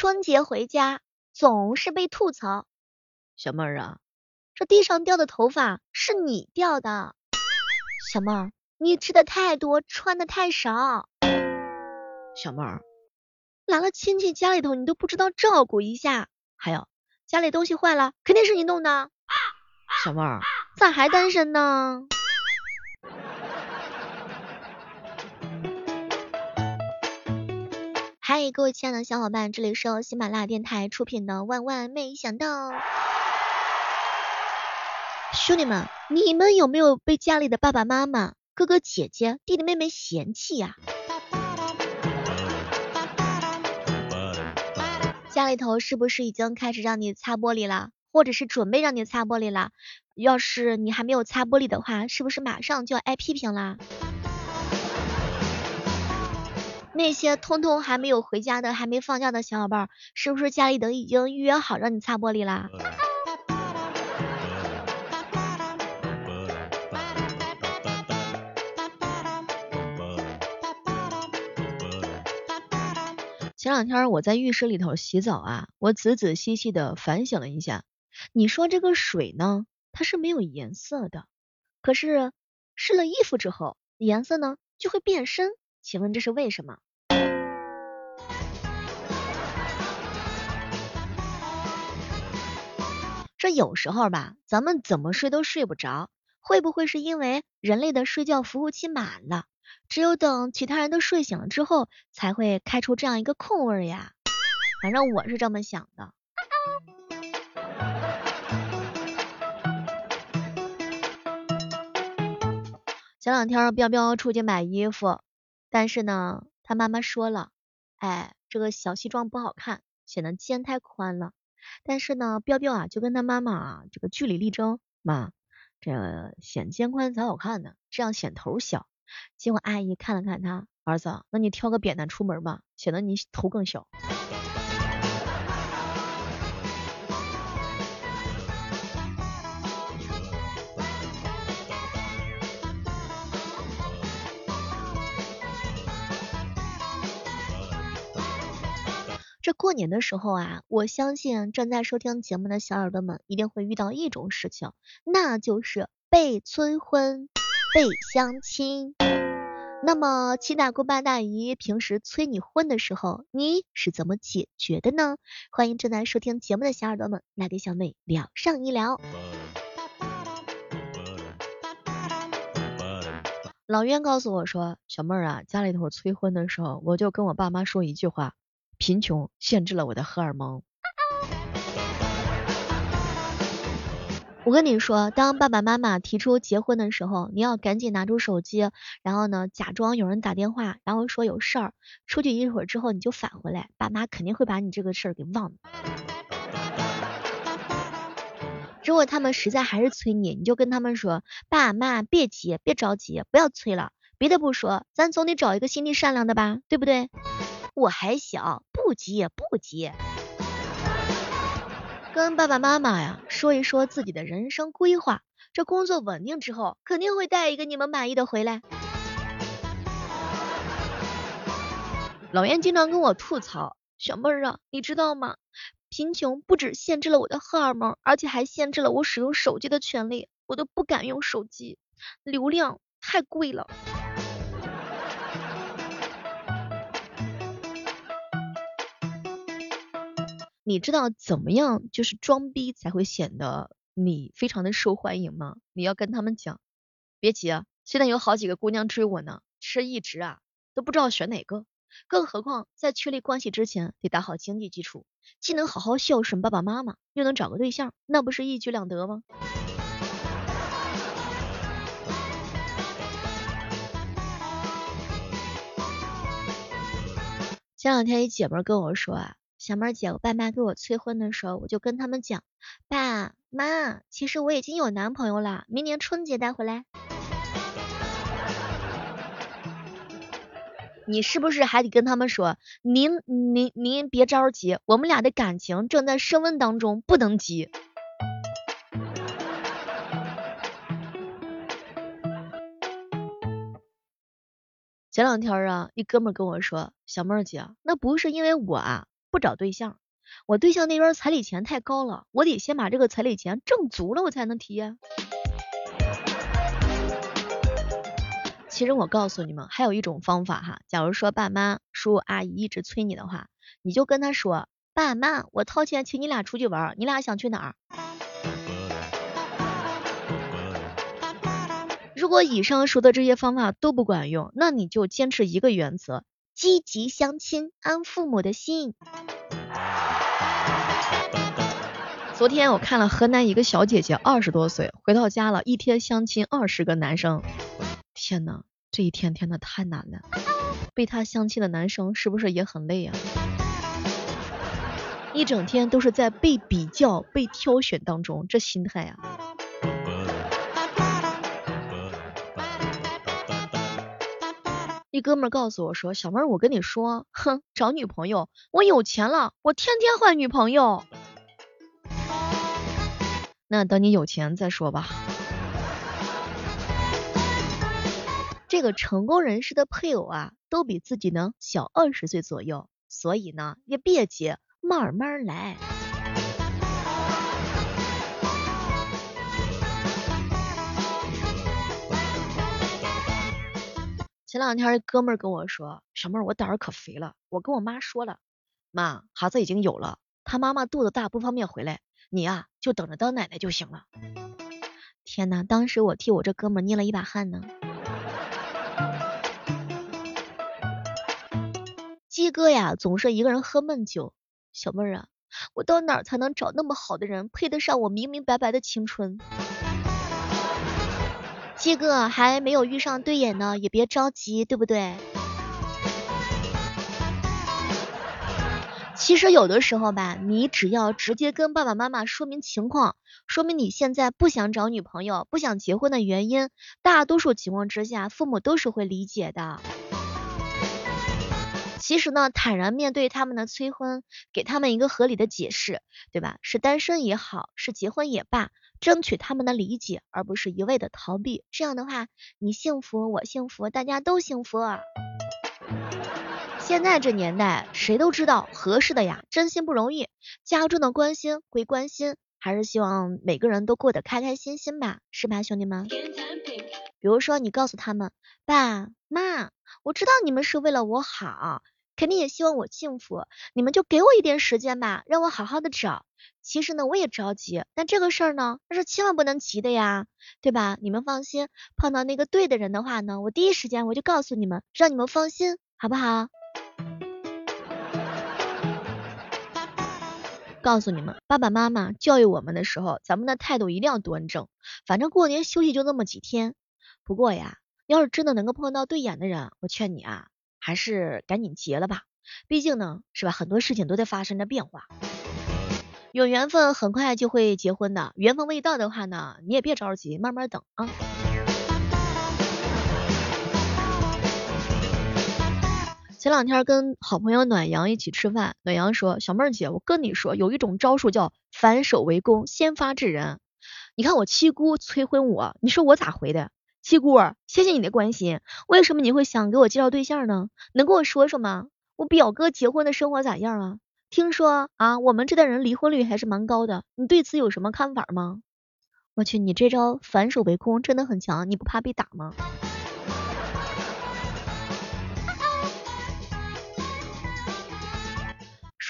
春节回家总是被吐槽，小妹儿啊，这地上掉的头发是你掉的。小妹儿，你吃的太多，穿的太少。小妹儿，来了亲戚家里头，你都不知道照顾一下。还有家里东西坏了，肯定是你弄的。小妹儿，咋还单身呢？嗨，各位亲爱的小伙伴，这里是由喜马拉雅电台出品的《万万没想到》。兄弟们，你们有没有被家里的爸爸妈妈、哥哥姐姐、弟弟妹妹嫌弃呀？家里头是不是已经开始让你擦玻璃了，或者是准备让你擦玻璃了？要是你还没有擦玻璃的话，是不是马上就要挨批评啦？那些通通还没有回家的、还没放假的小伙伴，是不是家里都已经预约好让你擦玻璃啦？前两天我在浴室里头洗澡啊，我仔仔细细的反省了一下，你说这个水呢，它是没有颜色的，可是湿了衣服之后，颜色呢就会变深，请问这是为什么？这有时候吧，咱们怎么睡都睡不着，会不会是因为人类的睡觉服务器满了？只有等其他人都睡醒了之后，才会开出这样一个空位呀。反正我是这么想的。前两天彪彪出去买衣服，但是呢，他妈妈说了，哎，这个小西装不好看，显得肩太宽了。但是呢，彪彪啊就跟他妈妈啊这个据理力争，妈，这显肩宽才好看呢，这样显头小。结果阿姨看了看他儿子，那你挑个扁担出门吧，显得你头更小。过年的时候啊，我相信正在收听节目的小耳朵们一定会遇到一种事情，那就是被催婚。被相亲，那么七大姑八大姨平时催你婚的时候，你是怎么解决的呢？欢迎正在收听节目的小耳朵们来给小妹聊上一聊。老冤告诉我说，小妹儿啊，家里头催婚的时候，我就跟我爸妈说一句话：贫穷限制了我的荷尔蒙。我跟你说，当爸爸妈妈提出结婚的时候，你要赶紧拿出手机，然后呢，假装有人打电话，然后说有事儿，出去一会儿之后你就返回来，爸妈肯定会把你这个事儿给忘了。如果他们实在还是催你，你就跟他们说，爸妈别急，别着急，不要催了。别的不说，咱总得找一个心地善良的吧，对不对？我还小，不急不急。跟爸爸妈妈呀说一说自己的人生规划，这工作稳定之后，肯定会带一个你们满意的回来。老严经常跟我吐槽，小妹儿啊，你知道吗？贫穷不止限制了我的荷尔蒙，而且还限制了我使用手机的权利，我都不敢用手机，流量太贵了。你知道怎么样就是装逼才会显得你非常的受欢迎吗？你要跟他们讲，别急啊，现在有好几个姑娘追我呢，是一直啊都不知道选哪个，更何况在确立关系之前得打好经济基础，既能好好孝顺爸爸妈妈，又能找个对象，那不是一举两得吗？前两天一姐们跟我说啊。小妹儿姐，我爸妈给我催婚的时候，我就跟他们讲，爸妈，其实我已经有男朋友了，明年春节带回来。你是不是还得跟他们说，您您您别着急，我们俩的感情正在升温当中，不能急。前两天啊，一哥们跟我说，小妹儿姐，那不是因为我啊。不找对象。我对象那边彩礼钱太高了，我得先把这个彩礼钱挣足了，我才能提呀。其实我告诉你们，还有一种方法哈。假如说爸妈、叔叔阿姨一直催你的话，你就跟他说：“爸妈，我掏钱请你俩出去玩，你俩想去哪儿？”如果以上说的这些方法都不管用，那你就坚持一个原则：积极相亲，安父母的心。昨天我看了河南一个小姐姐，二十多岁，回到家了，一天相亲二十个男生，天呐！这一天天的太难了，被她相亲的男生是不是也很累呀？一整天都是在被比较、被挑选当中，这心态呀。哥们告诉我说：“小妹儿，我跟你说，哼，找女朋友，我有钱了，我天天换女朋友。那等你有钱再说吧。”这个成功人士的配偶啊，都比自己呢小二十岁左右，所以呢也别急，慢慢来。前两天哥们儿跟我说，小妹儿我胆儿可肥了，我跟我妈说了，妈孩子已经有了，他妈妈肚子大不方便回来，你呀就等着当奶奶就行了。天呐，当时我替我这哥们捏了一把汗呢。鸡哥呀，总是一个人喝闷酒。小妹儿啊，我到哪儿才能找那么好的人，配得上我明明白白的青春？鸡哥还没有遇上对眼呢，也别着急，对不对？其实有的时候吧，你只要直接跟爸爸妈妈说明情况，说明你现在不想找女朋友、不想结婚的原因，大多数情况之下，父母都是会理解的。其实呢，坦然面对他们的催婚，给他们一个合理的解释，对吧？是单身也好，是结婚也罢，争取他们的理解，而不是一味的逃避。这样的话，你幸福，我幸福，大家都幸福。现在这年代，谁都知道合适的呀，真心不容易。家中的关心归关心，还是希望每个人都过得开开心心吧，是吧，兄弟们？比如说，你告诉他们，爸妈，我知道你们是为了我好。肯定也希望我幸福，你们就给我一点时间吧，让我好好的找。其实呢，我也着急，但这个事儿呢，那是千万不能急的呀，对吧？你们放心，碰到那个对的人的话呢，我第一时间我就告诉你们，让你们放心，好不好？告诉你们，爸爸妈妈教育我们的时候，咱们的态度一定要端正。反正过年休息就那么几天，不过呀，要是真的能够碰到对眼的人，我劝你啊。还是赶紧结了吧，毕竟呢，是吧？很多事情都在发生着变化，有缘分很快就会结婚的，缘分未到的话呢，你也别着急，慢慢等啊。前两天跟好朋友暖阳一起吃饭，暖阳说：“小妹儿姐，我跟你说，有一种招数叫反手为攻，先发制人。你看我七姑催婚我，你说我咋回的？”七姑，谢谢你的关心。为什么你会想给我介绍对象呢？能跟我说说吗？我表哥结婚的生活咋样啊？听说啊，我们这代人离婚率还是蛮高的。你对此有什么看法吗？我去，你这招反手为攻真的很强，你不怕被打吗？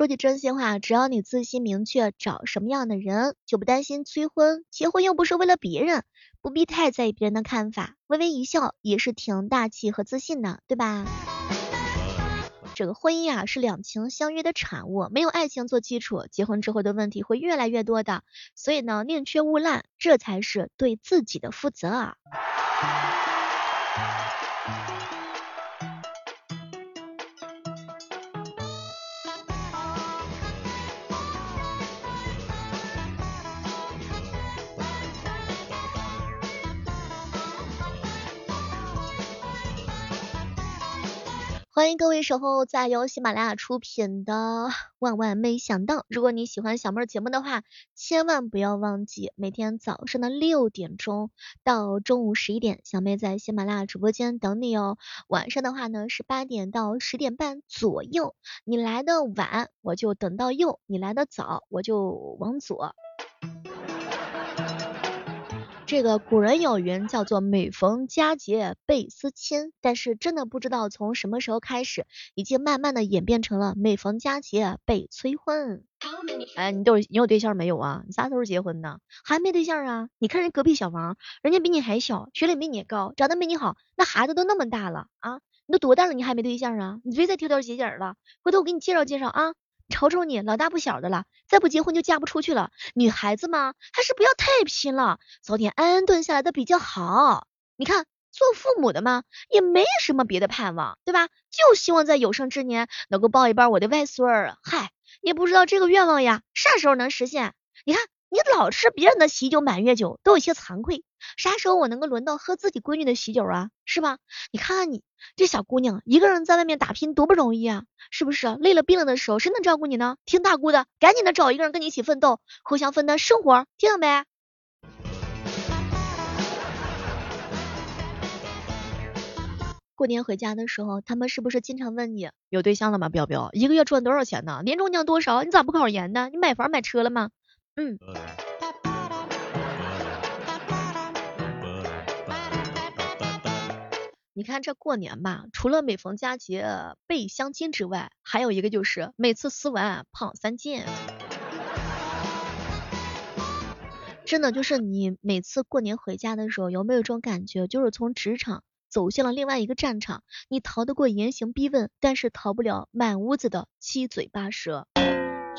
说句真心话，只要你自信明确找什么样的人，就不担心催婚。结婚又不是为了别人。不必太在意别人的看法，微微一笑也是挺大气和自信的，对吧？这个婚姻啊是两情相悦的产物，没有爱情做基础，结婚之后的问题会越来越多的。所以呢，宁缺毋滥，这才是对自己的负责啊。欢迎各位守候在由喜马拉雅出品的《万万没想到》。如果你喜欢小妹儿节目的话，千万不要忘记每天早上的六点钟到中午十一点，小妹在喜马拉雅直播间等你哦。晚上的话呢是八点到十点半左右。你来的晚，我就等到右；你来的早，我就往左。这个古人有云，叫做每逢佳节倍思亲，但是真的不知道从什么时候开始，已经慢慢的演变成了每逢佳节倍催婚。哎，你都你有对象没有啊？你啥时候结婚呢？还没对象啊？你看人隔壁小王，人家比你还小，学历比你高，长得比你好，那孩子都那么大了啊？你都多大了，你还没对象啊？你别再挑挑拣拣了，回头我给你介绍介绍啊。瞅瞅你，老大不小的了，再不结婚就嫁不出去了。女孩子嘛，还是不要太拼了，早点安安顿下来的比较好。你看，做父母的嘛，也没什么别的盼望，对吧？就希望在有生之年能够抱一抱我的外孙儿。嗨，也不知道这个愿望呀，啥时候能实现？你看。你老吃别人的喜酒满月酒，都有些惭愧。啥时候我能够轮到喝自己闺女的喜酒啊？是吧？你看看你这小姑娘，一个人在外面打拼多不容易啊，是不是？累了病了的时候，谁能照顾你呢？听大姑的，赶紧的找一个人跟你一起奋斗，互相分担生活，听到没？过年回家的时候，他们是不是经常问你有对象了吗？彪彪，一个月赚多少钱呢？年终奖多少？你咋不考研呢？你买房买车了吗？嗯，你看这过年吧，除了每逢佳节倍相亲之外，还有一个就是每次撕完胖三斤。真的就是你每次过年回家的时候，有没有这种感觉？就是从职场走向了另外一个战场，你逃得过严刑逼问，但是逃不了满屋子的七嘴八舌。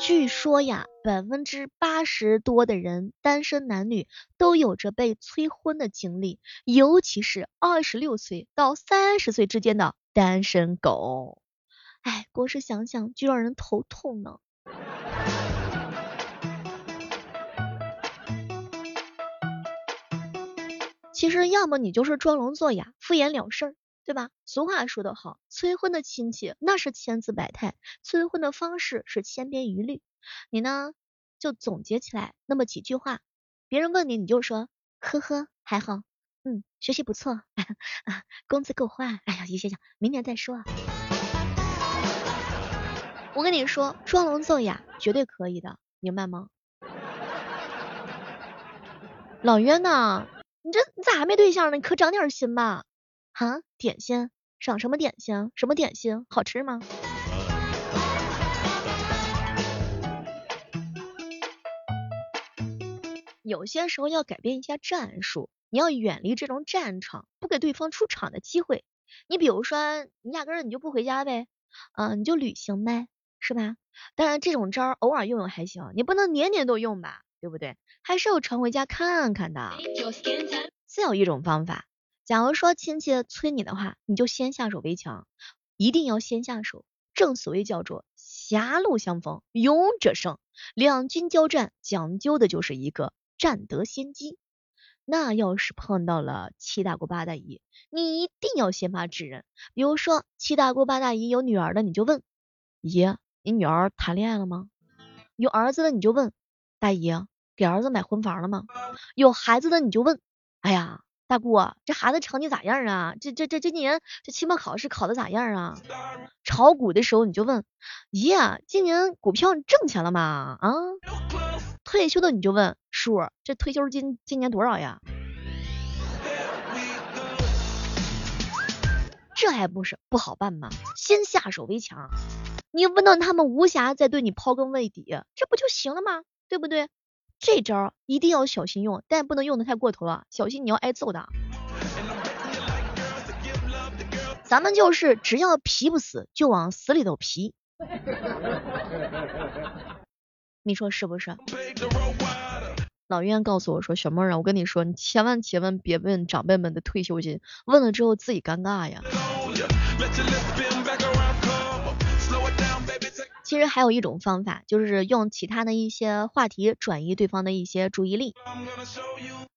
据说呀，百分之八十多的人单身男女都有着被催婚的经历，尤其是二十六岁到三十岁之间的单身狗。哎，光是想想就让人头痛呢。其实，要么你就是装聋作哑，敷衍了事儿。对吧？俗话说得好，催婚的亲戚那是千姿百态，催婚的方式是千篇一律。你呢，就总结起来那么几句话，别人问你，你就说呵呵还好，嗯，学习不错，工资够花，哎呀，行行行，明年再说。我跟你说，装聋作哑绝对可以的，明白吗？老冤呐，你这你咋还没对象呢？你可长点心吧。哈，点心？赏什么点心？什么点心？好吃吗？有些时候要改变一下战术，你要远离这种战场，不给对方出场的机会。你比如说，你压根儿你就不回家呗，嗯，你就旅行呗，是吧？当然这种招儿偶尔用用还行，你不能年年都用吧，对不对？还是要常回家看看的。再有一种方法。假如说亲戚催你的话，你就先下手为强，一定要先下手。正所谓叫做狭路相逢勇者胜，两军交战讲究的就是一个占得先机。那要是碰到了七大姑八大姨，你一定要先发制人。比如说七大姑八大姨有女儿的，你就问姨，你女儿谈恋爱了吗？有儿子的你就问大姨，给儿子买婚房了吗？有孩子的你就问，哎呀。大姑，这孩子成绩咋样啊？这这这这年这期末考试考的咋样啊？炒股的时候你就问，姨，今年股票挣钱了吗？啊？退休的你就问叔，这退休金今年多少呀？这还不是不好办吗？先下手为强，你问到他们无暇再对你刨根问底，这不就行了吗？对不对？这招一定要小心用，但不能用的太过头了，小心你要挨揍的。咱们就是只要皮不死，就往死里头皮。你说是不是？老冤告诉我说，小妹儿，我跟你说，你千万千万别问长辈们的退休金，问了之后自己尴尬呀。其实还有一种方法，就是用其他的一些话题转移对方的一些注意力。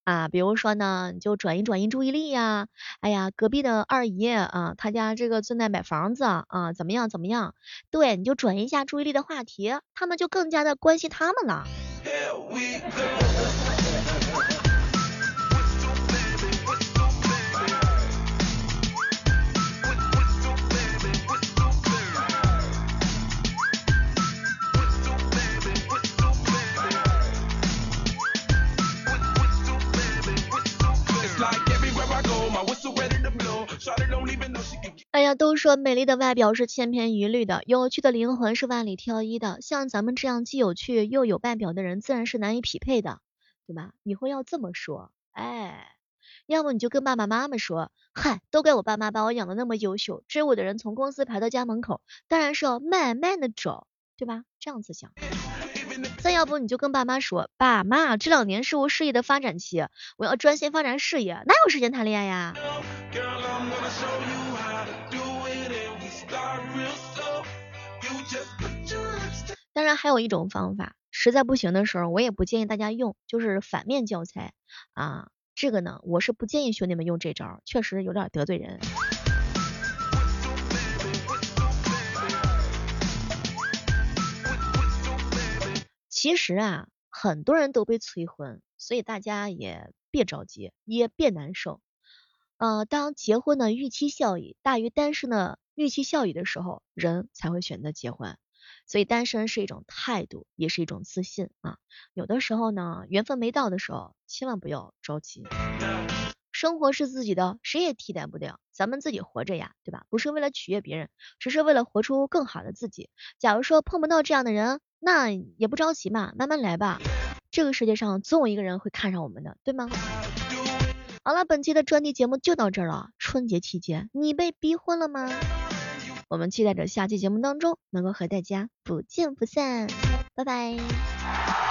啊，比如说呢，你就转移转移注意力呀。哎呀，隔壁的二姨啊，她家这个正在买房子啊，怎么样怎么样？对，你就转移一下注意力的话题，他们就更加的关心他们了。哎呀，都说美丽的外表是千篇一律的，有趣的灵魂是万里挑一的。像咱们这样既有趣又有外表的人，自然是难以匹配的，对吧？以后要这么说，哎，要么你就跟爸爸妈妈说，嗨，都怪我爸妈把我养的那么优秀，追我的人从公司排到家门口，当然是要慢慢的找，对吧？这样子想。再要不你就跟爸妈说，爸妈，这两年是我事业的发展期，我要专心发展事业，哪有时间谈恋爱呀？Show you how to do it in the star real stuff 当然还有一种方法，实在不行的时候，我也不建议大家用，就是反面教材啊。这个呢，我是不建议兄弟们用这招，确实有点得罪人。其实啊，很多人都被催婚，所以大家也别着急，也别难受。呃，当结婚的预期效益大于单身的预期效益的时候，人才会选择结婚。所以单身是一种态度，也是一种自信啊。有的时候呢，缘分没到的时候，千万不要着急。生活是自己的，谁也替代不了。咱们自己活着呀，对吧？不是为了取悦别人，只是为了活出更好的自己。假如说碰不到这样的人，那也不着急嘛，慢慢来吧。这个世界上总有一个人会看上我们的，对吗？好了，本期的专题节目就到这儿了。春节期间，你被逼婚了吗？我们期待着下期节目当中能够和大家不见不散，拜拜。